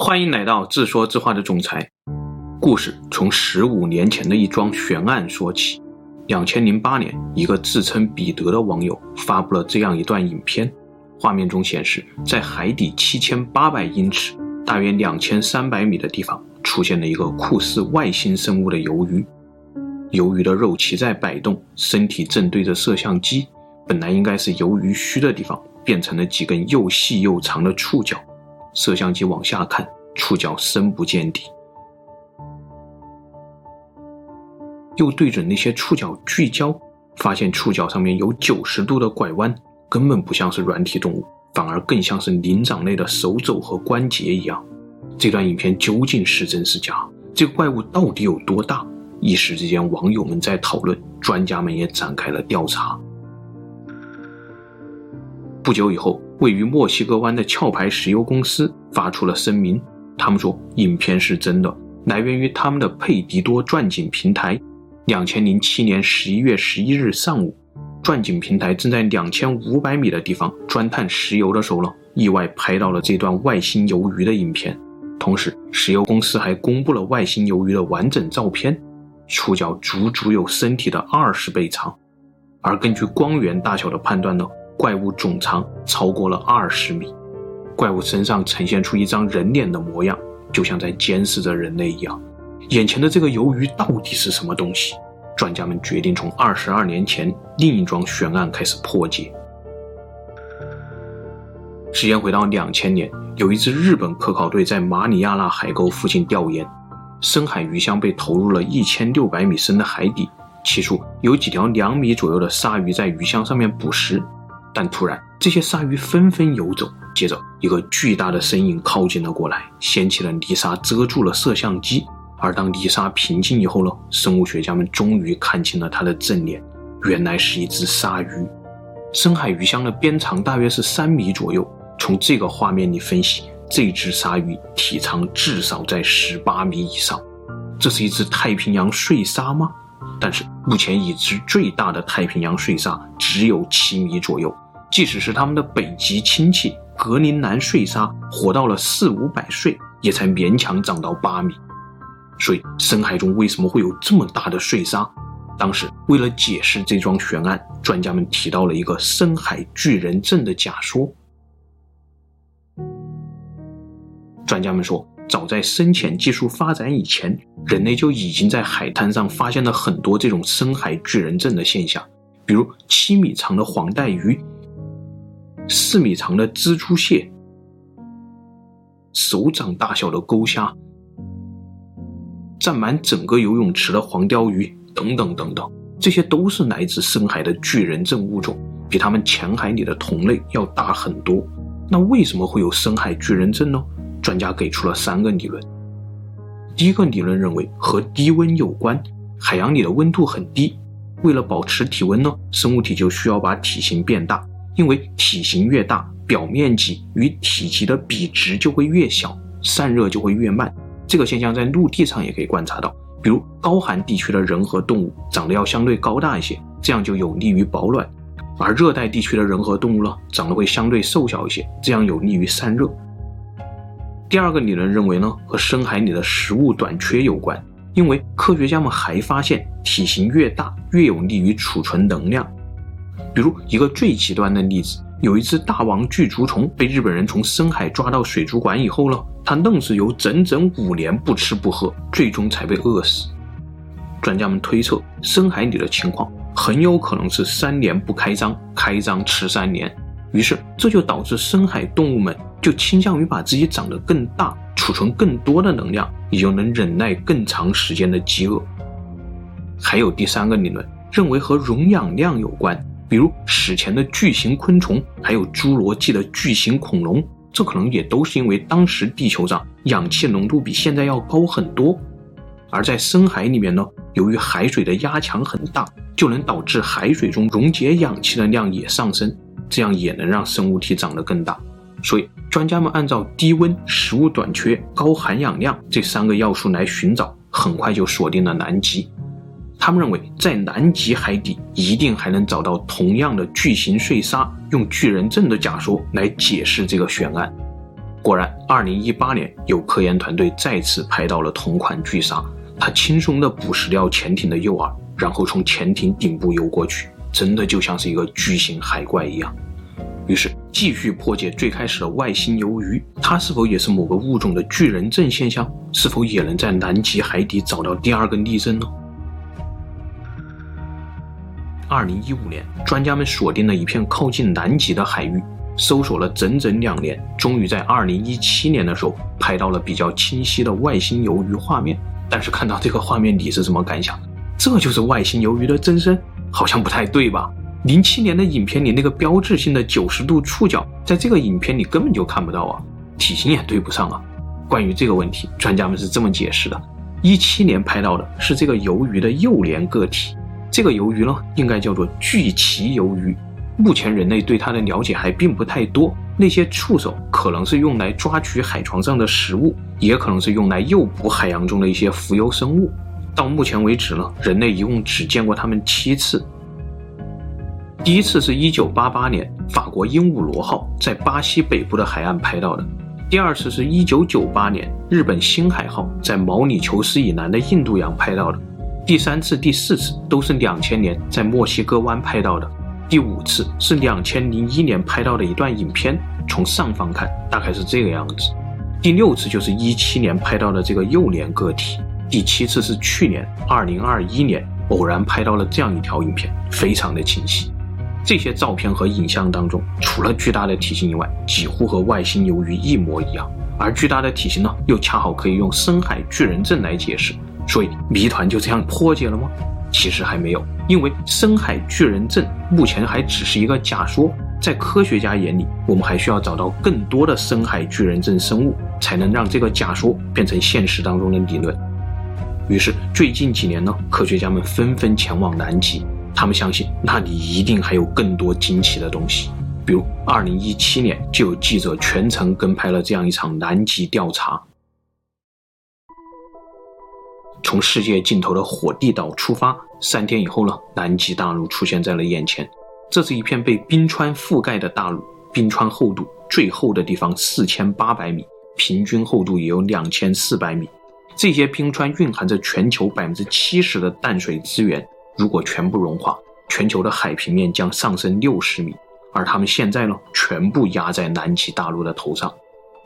欢迎来到自说自话的总裁。故事从十五年前的一桩悬案说起。两千零八年，一个自称彼得的网友发布了这样一段影片，画面中显示，在海底七千八百英尺（大约两千三百米）的地方，出现了一个酷似外星生物的鱿鱼。鱿鱼的肉鳍在摆动，身体正对着摄像机，本来应该是鱿鱼须的地方，变成了几根又细又长的触角。摄像机往下看，触角深不见底，又对准那些触角聚焦，发现触角上面有九十度的拐弯，根本不像是软体动物，反而更像是灵长类的手肘和关节一样。这段影片究竟是真是假？这个怪物到底有多大？一时之间，网友们在讨论，专家们也展开了调查。不久以后，位于墨西哥湾的壳牌石油公司发出了声明，他们说影片是真的，来源于他们的佩迪多钻井平台。两千零七年十一月十一日上午，钻井平台正在两千五百米的地方钻探石油的时候呢，意外拍到了这段外星鱿鱼的影片。同时，石油公司还公布了外星鱿鱼的完整照片，触角足足有身体的二十倍长，而根据光源大小的判断呢。怪物总长超过了二十米，怪物身上呈现出一张人脸的模样，就像在监视着人类一样。眼前的这个鱿鱼到底是什么东西？专家们决定从二十二年前另一桩悬案开始破解。时间回到两千年，有一支日本科考队在马里亚纳海沟附近调研，深海鱼箱被投入了一千六百米深的海底，起初有几条两米左右的鲨鱼在鱼箱上面捕食。但突然，这些鲨鱼纷纷游走。接着，一个巨大的身影靠近了过来，掀起了泥沙，遮住了摄像机。而当泥沙平静以后呢，生物学家们终于看清了它的正脸，原来是一只鲨鱼。深海鱼箱的边长大约是三米左右。从这个画面里分析，这只鲨鱼体长至少在十八米以上。这是一只太平洋睡鲨吗？但是目前已知最大的太平洋睡鲨只有七米左右，即使是他们的北极亲戚格陵兰睡鲨，活到了四五百岁，也才勉强长到八米。所以深海中为什么会有这么大的睡鲨？当时为了解释这桩悬案，专家们提到了一个深海巨人症的假说。专家们说。早在深潜技术发展以前，人类就已经在海滩上发现了很多这种深海巨人症的现象，比如七米长的黄带鱼、四米长的蜘蛛蟹、手掌大小的钩虾、占满整个游泳池的黄鯛鱼等等等等，这些都是来自深海的巨人症物种，比它们浅海里的同类要大很多。那为什么会有深海巨人症呢？专家给出了三个理论。第一个理论认为和低温有关，海洋里的温度很低，为了保持体温呢，生物体就需要把体型变大，因为体型越大，表面积与体积的比值就会越小，散热就会越慢。这个现象在陆地上也可以观察到，比如高寒地区的人和动物长得要相对高大一些，这样就有利于保暖；而热带地区的人和动物呢，长得会相对瘦小一些，这样有利于散热。第二个理论认为呢，和深海里的食物短缺有关，因为科学家们还发现，体型越大越有利于储存能量。比如一个最极端的例子，有一只大王巨足虫被日本人从深海抓到水族馆以后呢，它愣是有整整五年不吃不喝，最终才被饿死。专家们推测，深海里的情况很有可能是三年不开张，开张吃三年，于是这就导致深海动物们。就倾向于把自己长得更大，储存更多的能量，也就能忍耐更长时间的饥饿。还有第三个理论，认为和溶氧量有关，比如史前的巨型昆虫，还有侏罗纪的巨型恐龙，这可能也都是因为当时地球上氧气浓度比现在要高很多。而在深海里面呢，由于海水的压强很大，就能导致海水中溶解氧气的量也上升，这样也能让生物体长得更大。所以，专家们按照低温、食物短缺、高含氧量这三个要素来寻找，很快就锁定了南极。他们认为，在南极海底一定还能找到同样的巨型碎鲨，用巨人症的假说来解释这个悬案。果然，二零一八年有科研团队再次拍到了同款巨鲨，它轻松地捕食掉潜艇的诱饵，然后从潜艇顶部游过去，真的就像是一个巨型海怪一样。于是继续破解最开始的外星鱿鱼，它是否也是某个物种的巨人症现象？是否也能在南极海底找到第二个例证呢？二零一五年，专家们锁定了一片靠近南极的海域，搜索了整整两年，终于在二零一七年的时候拍到了比较清晰的外星鱿鱼画面。但是看到这个画面，你是什么感想？这就是外星鱿鱼的真身？好像不太对吧？零七年的影片里那个标志性的九十度触角，在这个影片里根本就看不到啊，体型也对不上啊。关于这个问题，专家们是这么解释的：一七年拍到的是这个鱿鱼的幼年个体，这个鱿鱼呢，应该叫做巨鳍鱿鱼。目前人类对它的了解还并不太多，那些触手可能是用来抓取海床上的食物，也可能是用来诱捕海洋中的一些浮游生物。到目前为止呢，人类一共只见过它们七次。第一次是一九八八年，法国鹦鹉螺号在巴西北部的海岸拍到的；第二次是一九九八年，日本星海号在毛里求斯以南的印度洋拍到的；第三次、第四次都是两千年在墨西哥湾拍到的；第五次是两千零一年拍到的一段影片，从上方看大概是这个样子；第六次就是一七年拍到的这个幼年个体；第七次是去年二零二一年偶然拍到了这样一条影片，非常的清晰。这些照片和影像当中，除了巨大的体型以外，几乎和外星鱿鱼一模一样。而巨大的体型呢，又恰好可以用深海巨人症来解释。所以谜团就这样破解了吗？其实还没有，因为深海巨人症目前还只是一个假说。在科学家眼里，我们还需要找到更多的深海巨人症生物，才能让这个假说变成现实当中的理论。于是最近几年呢，科学家们纷纷前往南极。他们相信那里一定还有更多惊奇的东西，比如2017年就有记者全程跟拍了这样一场南极调查。从世界尽头的火地岛出发，三天以后呢，南极大陆出现在了眼前。这是一片被冰川覆盖的大陆，冰川厚度最厚的地方四千八百米，平均厚度也有两千四百米。这些冰川蕴含着全球百分之七十的淡水资源。如果全部融化，全球的海平面将上升六十米，而他们现在呢，全部压在南极大陆的头上，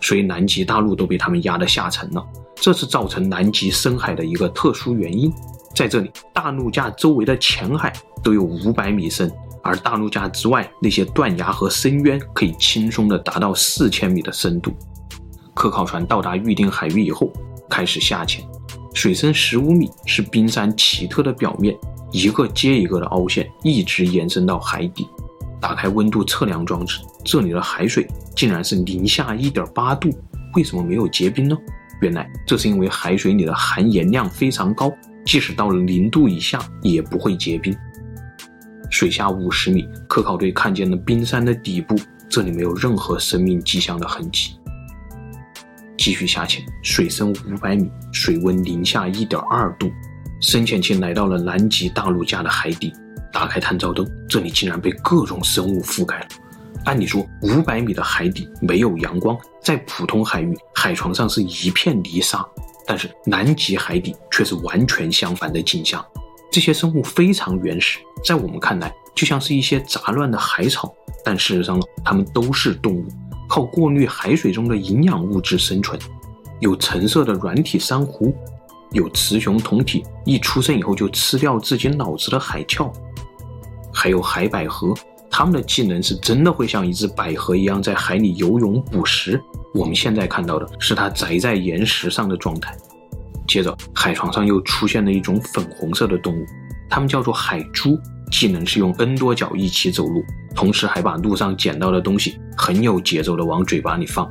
所以南极大陆都被他们压得下沉了。这是造成南极深海的一个特殊原因。在这里，大陆架周围的浅海都有五百米深，而大陆架之外那些断崖和深渊可以轻松地达到四千米的深度。科考船到达预定海域以后，开始下潜，水深十五米是冰山奇特的表面。一个接一个的凹陷，一直延伸到海底。打开温度测量装置，这里的海水竟然是零下一点八度。为什么没有结冰呢？原来这是因为海水里的含盐量非常高，即使到了零度以下也不会结冰。水下五十米，科考队看见了冰山的底部，这里没有任何生命迹象的痕迹。继续下潜，水深五百米，水温零下一点二度。深潜器来到了南极大陆架的海底，打开探照灯，这里竟然被各种生物覆盖了。按理说，五百米的海底没有阳光，在普通海域，海床上是一片泥沙，但是南极海底却是完全相反的景象。这些生物非常原始，在我们看来就像是一些杂乱的海草，但事实上呢，它们都是动物，靠过滤海水中的营养物质生存。有橙色的软体珊瑚。有雌雄同体，一出生以后就吃掉自己脑子的海鞘，还有海百合，它们的技能是真的会像一只百合一样在海里游泳捕食。我们现在看到的是它宅在岩石上的状态。接着，海床上又出现了一种粉红色的动物，它们叫做海猪，技能是用 N 多脚一起走路，同时还把路上捡到的东西很有节奏的往嘴巴里放。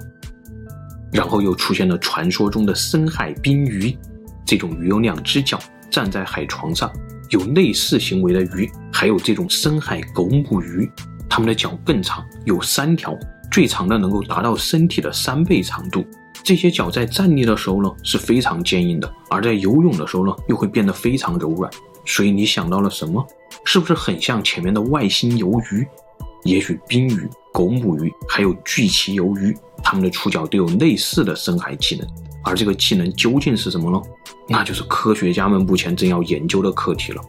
然后又出现了传说中的深海冰鱼。这种鱼有两只脚站在海床上，有类似行为的鱼还有这种深海狗母鱼，它们的脚更长，有三条，最长的能够达到身体的三倍长度。这些脚在站立的时候呢是非常坚硬的，而在游泳的时候呢又会变得非常柔软。所以你想到了什么？是不是很像前面的外星鱿鱼？也许冰鱼、狗母鱼还有巨鳍鱿鱼，它们的触角都有类似的深海技能。而这个技能究竟是什么呢？那就是科学家们目前正要研究的课题了。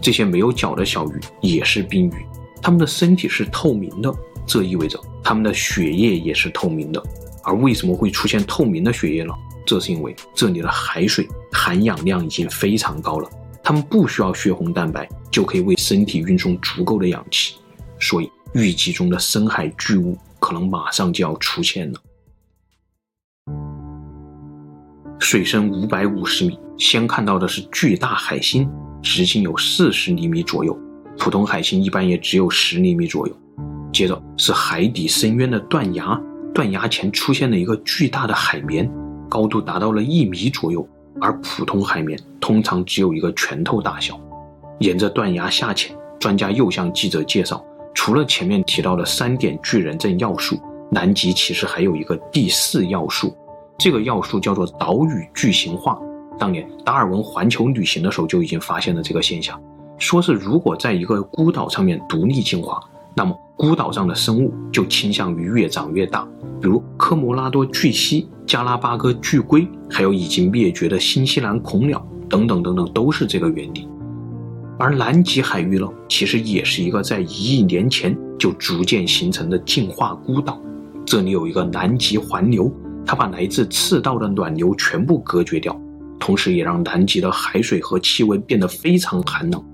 这些没有脚的小鱼也是冰鱼，它们的身体是透明的，这意味着它们的血液也是透明的。而为什么会出现透明的血液呢？这是因为这里的海水含氧量已经非常高了，它们不需要血红蛋白就可以为身体运送足够的氧气，所以预计中的深海巨物可能马上就要出现了。水深五百五十米，先看到的是巨大海星，直径有四十厘米左右，普通海星一般也只有十厘米左右。接着是海底深渊的断崖，断崖前出现了一个巨大的海绵，高度达到了一米左右，而普通海绵通常只有一个拳头大小。沿着断崖下潜，专家又向记者介绍，除了前面提到的三点巨人症要素，南极其实还有一个第四要素。这个要素叫做岛屿巨型化。当年达尔文环球旅行的时候就已经发现了这个现象，说是如果在一个孤岛上面独立进化，那么孤岛上的生物就倾向于越长越大，比如科摩拉多巨蜥、加拉巴哥巨龟，还有已经灭绝的新西兰恐鸟等等等等，都是这个原理。而南极海域呢，其实也是一个在一亿年前就逐渐形成的进化孤岛，这里有一个南极环流。它把来自赤道的暖流全部隔绝掉，同时也让南极的海水和气温变得非常寒冷。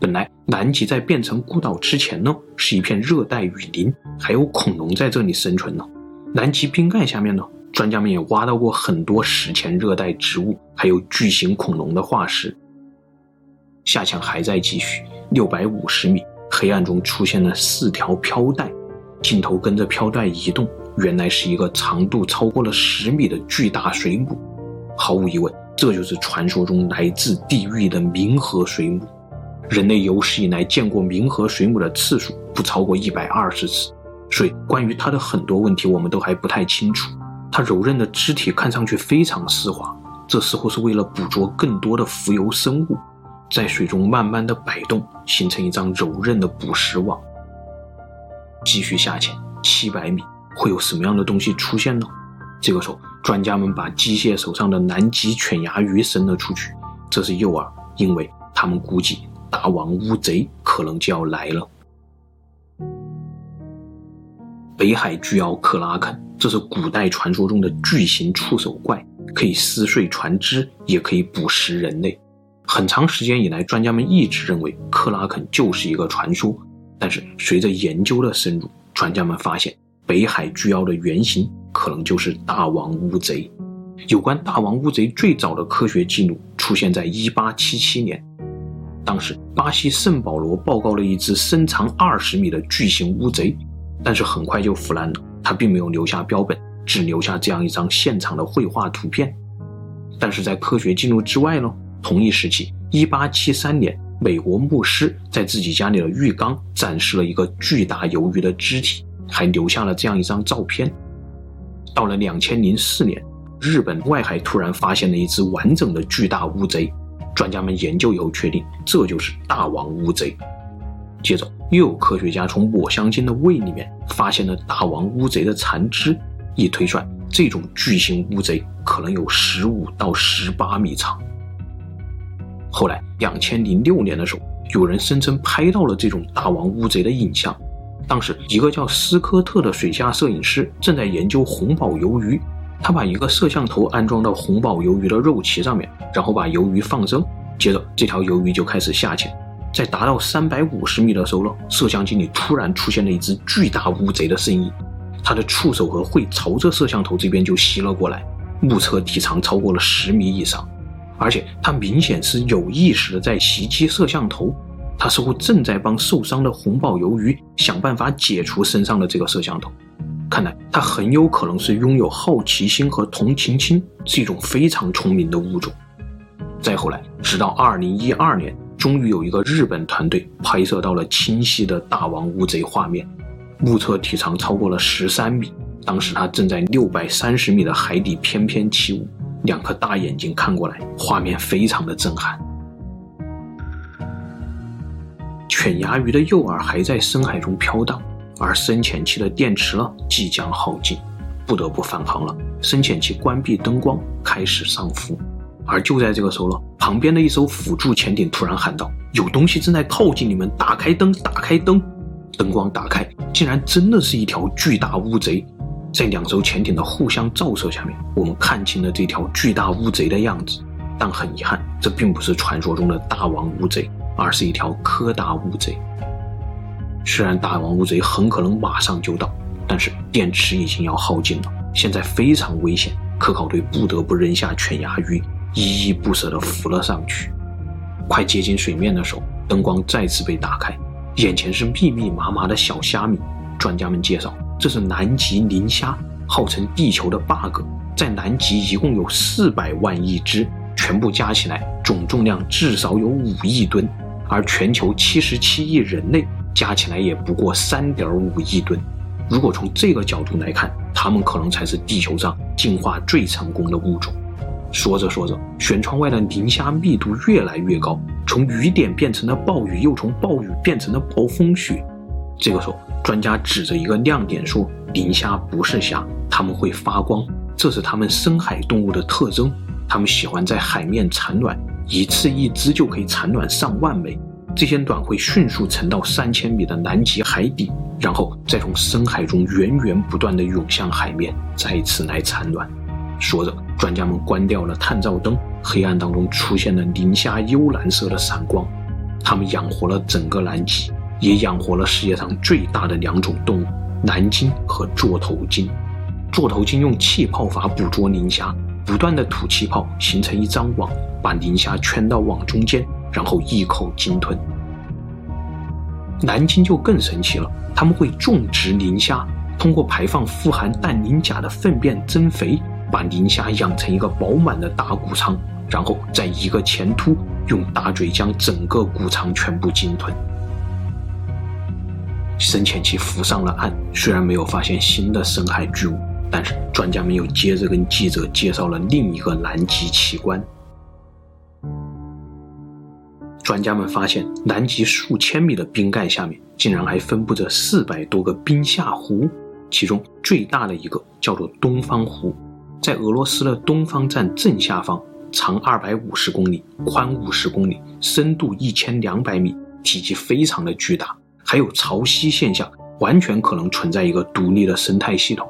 本来南极在变成孤岛之前呢，是一片热带雨林，还有恐龙在这里生存呢。南极冰盖下面呢，专家们也挖到过很多史前热带植物，还有巨型恐龙的化石。下潜还在继续，六百五十米，黑暗中出现了四条飘带，镜头跟着飘带移动。原来是一个长度超过了十米的巨大水母，毫无疑问，这就是传说中来自地狱的冥河水母。人类有史以来见过冥河水母的次数不超过一百二十次，所以关于它的很多问题我们都还不太清楚。它柔韧的肢体看上去非常丝滑，这似乎是为了捕捉更多的浮游生物，在水中慢慢的摆动，形成一张柔韧的捕食网。继续下潜七百米。会有什么样的东西出现呢？这个时候，专家们把机械手上的南极犬牙鱼伸了出去，这是诱饵，因为他们估计大王乌贼可能就要来了。北海巨鳌克拉肯，这是古代传说中的巨型触手怪，可以撕碎船只，也可以捕食人类。很长时间以来，专家们一直认为克拉肯就是一个传说，但是随着研究的深入，专家们发现。北海巨鳌的原型可能就是大王乌贼。有关大王乌贼最早的科学记录出现在1877年，当时巴西圣保罗报告了一只身长二十米的巨型乌贼，但是很快就腐烂了。他并没有留下标本，只留下这样一张现场的绘画图片。但是在科学记录之外呢，同一时期，1873年，美国牧师在自己家里的浴缸展示了一个巨大鱿鱼的肢体。还留下了这样一张照片。到了两千零四年，日本外海突然发现了一只完整的巨大乌贼，专家们研究以后确定这就是大王乌贼。接着又有科学家从抹香鲸的胃里面发现了大王乌贼的残肢，一推算，这种巨型乌贼可能有十五到十八米长。后来两千零六年的时候，有人声称拍到了这种大王乌贼的影像。当时，一个叫斯科特的水下摄影师正在研究红宝鱿鱼。他把一个摄像头安装到红宝鱿鱼的肉鳍上面，然后把鱿鱼放生。接着，这条鱿鱼就开始下潜。在达到三百五十米的时候呢，摄像机里突然出现了一只巨大乌贼的身影。它的触手和喙朝着摄像头这边就吸了过来，目测体长超过了十米以上，而且它明显是有意识的在袭击摄像头。他似乎正在帮受伤的红宝鱿鱼想办法解除身上的这个摄像头，看来他很有可能是拥有好奇心和同情心，是一种非常聪明的物种。再后来，直到2012年，终于有一个日本团队拍摄到了清晰的大王乌贼画面，目测体长超过了十三米。当时他正在六百三十米的海底翩翩起舞，两颗大眼睛看过来，画面非常的震撼。犬牙鱼的诱饵还在深海中飘荡，而深潜期的电池呢即将耗尽，不得不返航了。深潜期关闭灯光，开始上浮。而就在这个时候了，旁边的一艘辅助潜艇突然喊道：“有东西正在靠近你们，打开灯，打开灯！”灯光打开，竟然真的是一条巨大乌贼。在两艘潜艇的互相照射下面，我们看清了这条巨大乌贼的样子。但很遗憾，这并不是传说中的大王乌贼，而是一条柯达乌贼。虽然大王乌贼很可能马上就到，但是电池已经要耗尽了，现在非常危险。科考队不得不扔下犬牙鱼，依依不舍地浮了上去。快接近水面的时候，灯光再次被打开，眼前是密密麻麻的小虾米。专家们介绍。这是南极磷虾，号称地球的 bug，在南极一共有四百万亿只，全部加起来总重量至少有五亿吨，而全球七十七亿人类加起来也不过三点五亿吨。如果从这个角度来看，它们可能才是地球上进化最成功的物种。说着说着，舷窗外的磷虾密度越来越高，从雨点变成了暴雨，又从暴雨变成了暴风雪。这个时候，专家指着一个亮点说：“磷虾不是虾，它们会发光，这是它们深海动物的特征。它们喜欢在海面产卵，一次一只就可以产卵上万枚。这些卵会迅速沉到三千米的南极海底，然后再从深海中源源不断地涌向海面，再次来产卵。”说着，专家们关掉了探照灯，黑暗当中出现了磷虾幽蓝色的闪光。它们养活了整个南极。也养活了世界上最大的两种动物——蓝鲸和座头鲸。座头鲸用气泡法捕捉磷虾，不断的吐气泡形成一张网，把磷虾圈到网中间，然后一口鲸吞。蓝鲸就更神奇了，他们会种植磷虾，通过排放富含氮磷钾的粪便增肥，把磷虾养成一个饱满的大谷仓，然后再一个前突，用大嘴将整个谷仓全部鲸吞。深潜期浮上了岸，虽然没有发现新的深海巨物，但是专家们又接着跟记者介绍了另一个南极奇观。专家们发现，南极数千米的冰盖下面，竟然还分布着四百多个冰下湖，其中最大的一个叫做东方湖，在俄罗斯的东方站正下方，长二百五十公里，宽五十公里，深度一千两百米，体积非常的巨大。还有潮汐现象，完全可能存在一个独立的生态系统，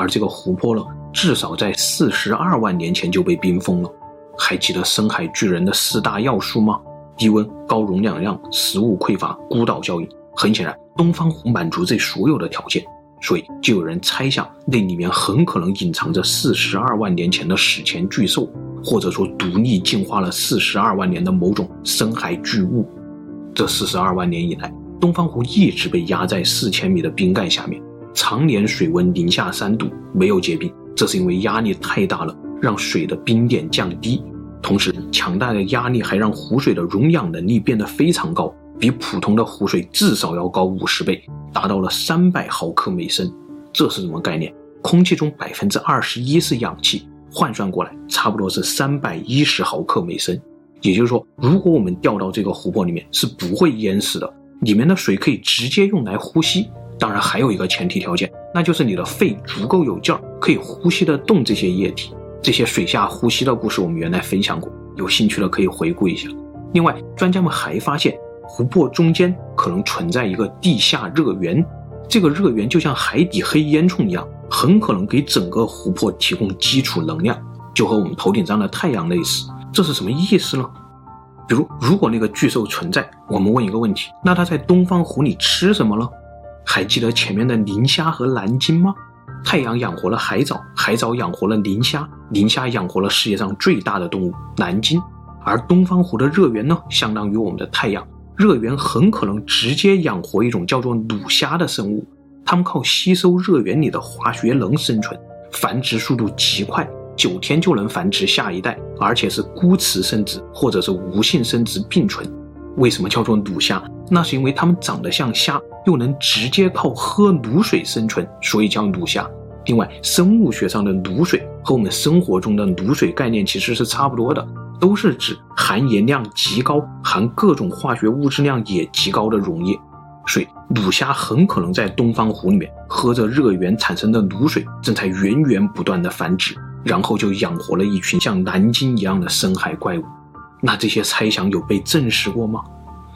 而这个湖泊呢，至少在四十二万年前就被冰封了。还记得深海巨人的四大要素吗？低温、高容量量、食物匮乏、孤岛效应。很显然，东方湖满足这所有的条件，所以就有人猜想，那里面很可能隐藏着四十二万年前的史前巨兽，或者说独立进化了四十二万年的某种深海巨物。这四十二万年以来，东方湖一直被压在四千米的冰盖下面，常年水温零下三度，没有结冰。这是因为压力太大了，让水的冰点降低。同时，强大的压力还让湖水的溶氧能力变得非常高，比普通的湖水至少要高五十倍，达到了三百毫克每升。这是什么概念？空气中百分之二十一是氧气，换算过来差不多是三百一十毫克每升。也就是说，如果我们掉到这个湖泊里面，是不会淹死的。里面的水可以直接用来呼吸，当然还有一个前提条件，那就是你的肺足够有劲儿，可以呼吸得动这些液体。这些水下呼吸的故事我们原来分享过，有兴趣的可以回顾一下。另外，专家们还发现湖泊中间可能存在一个地下热源，这个热源就像海底黑烟囱一样，很可能给整个湖泊提供基础能量，就和我们头顶上的太阳类似。这是什么意思呢？比如，如果那个巨兽存在，我们问一个问题：那它在东方湖里吃什么了？还记得前面的磷虾和蓝鲸吗？太阳养活了海藻，海藻养活了磷虾，磷虾养活了世界上最大的动物蓝鲸。而东方湖的热源呢，相当于我们的太阳，热源很可能直接养活一种叫做鲁虾的生物，它们靠吸收热源里的化学能生存，繁殖速度极快。九天就能繁殖下一代，而且是孤雌生殖或者是无性生殖并存。为什么叫做鲁虾？那是因为它们长得像虾，又能直接靠喝卤水生存，所以叫卤虾。另外，生物学上的卤水和我们生活中的卤水概念其实是差不多的。都是指含盐量极高、含各种化学物质量也极高的溶液。所以，鲁虾很可能在东方湖里面喝着热源产生的卤水，正在源源不断的繁殖，然后就养活了一群像蓝鲸一样的深海怪物。那这些猜想有被证实过吗？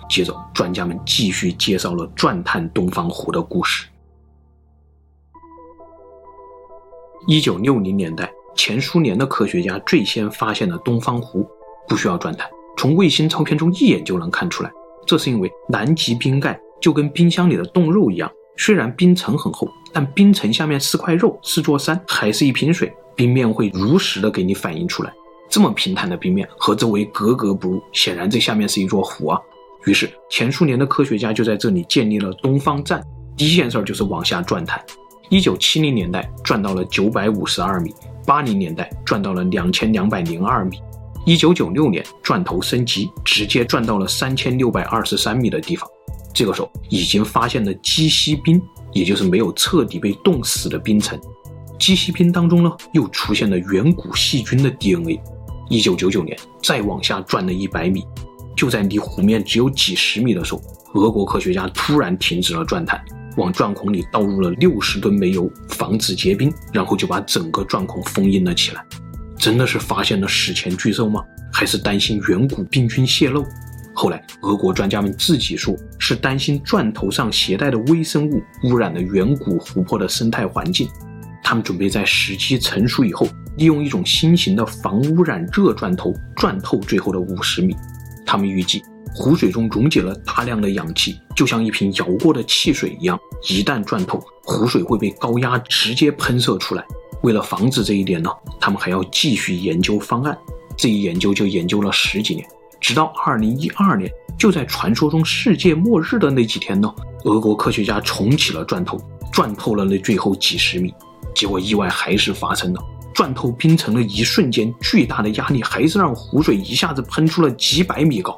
接着，专家们继续介绍了钻探东方湖的故事。一九六零年代，前苏联的科学家最先发现了东方湖，不需要钻探，从卫星照片中一眼就能看出来。这是因为南极冰盖。就跟冰箱里的冻肉一样，虽然冰层很厚，但冰层下面是块肉，是座山，还是一瓶水，冰面会如实的给你反映出来。这么平坦的冰面和周围格格不入，显然这下面是一座湖啊。于是前苏联的科学家就在这里建立了东方站，第一件事儿就是往下钻探。一九七零年代钻到了九百五十二米，八零年代钻到了两千两百零二米，一九九六年钻头升级，直接钻到了三千六百二十三米的地方。这个时候已经发现了积稀冰，也就是没有彻底被冻死的冰层。积稀冰当中呢，又出现了远古细菌的 DNA。一九九九年，再往下钻了一百米，就在离湖面只有几十米的时候，俄国科学家突然停止了钻探，往钻孔里倒入了六十吨煤油，防止结冰，然后就把整个钻孔封印了起来。真的是发现了史前巨兽吗？还是担心远古病菌泄漏？后来，俄国专家们自己说是担心钻头上携带的微生物污染了远古湖泊的生态环境。他们准备在时机成熟以后，利用一种新型的防污染热钻头钻透最后的五十米。他们预计湖水中溶解了大量的氧气，就像一瓶摇过的汽水一样，一旦钻透，湖水会被高压直接喷射出来。为了防止这一点呢，他们还要继续研究方案。这一研究就研究了十几年。直到二零一二年，就在传说中世界末日的那几天呢，俄国科学家重启了钻头，钻透了那最后几十米，结果意外还是发生了。钻透冰层的一瞬间，巨大的压力还是让湖水一下子喷出了几百米高。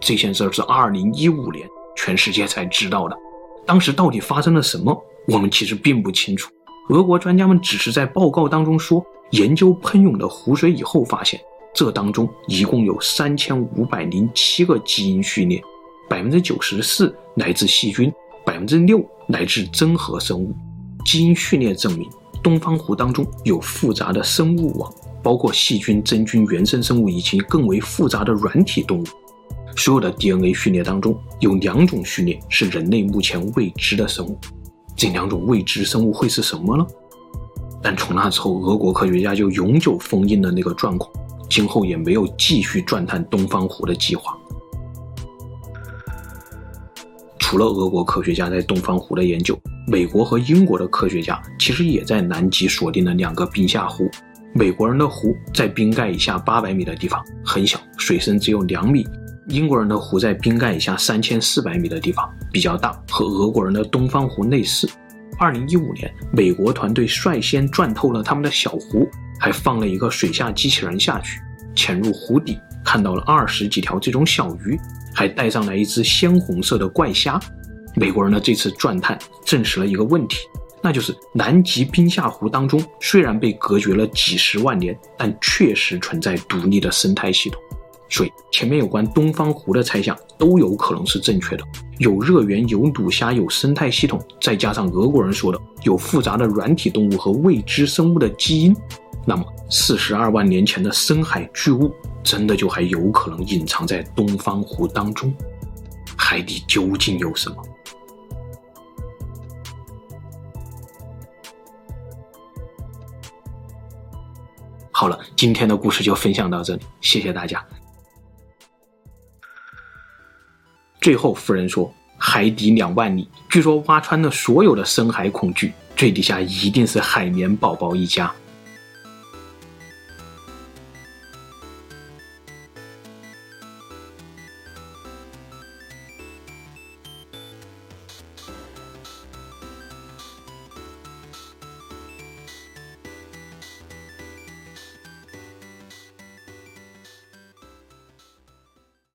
这件事是二零一五年全世界才知道的，当时到底发生了什么，我们其实并不清楚。俄国专家们只是在报告当中说，研究喷涌的湖水以后发现。这当中一共有三千五百零七个基因序列，百分之九十四来自细菌，百分之六来自真核生物。基因序列证明，东方湖当中有复杂的生物网，包括细菌、真菌、原生生物以及更为复杂的软体动物。所有的 DNA 序列当中，有两种序列是人类目前未知的生物。这两种未知生物会是什么呢？但从那之后，俄国科学家就永久封印了那个钻孔。今后也没有继续钻探东方湖的计划。除了俄国科学家在东方湖的研究，美国和英国的科学家其实也在南极锁定了两个冰下湖。美国人的湖在冰盖以下八百米的地方，很小，水深只有两米；英国人的湖在冰盖以下三千四百米的地方，比较大，和俄国人的东方湖类似。二零一五年，美国团队率先钻透了他们的小湖。还放了一个水下机器人下去，潜入湖底，看到了二十几条这种小鱼，还带上来一只鲜红色的怪虾。美国人的这次钻探证实了一个问题，那就是南极冰下湖当中虽然被隔绝了几十万年，但确实存在独立的生态系统。所以前面有关东方湖的猜想都有可能是正确的，有热源，有卤虾，有生态系统，再加上俄国人说的有复杂的软体动物和未知生物的基因。那么，四十二万年前的深海巨物，真的就还有可能隐藏在东方湖当中？海底究竟有什么？好了，今天的故事就分享到这里，谢谢大家。最后，夫人说：“海底两万里，据说挖穿了所有的深海恐惧，最底下一定是海绵宝宝一家。”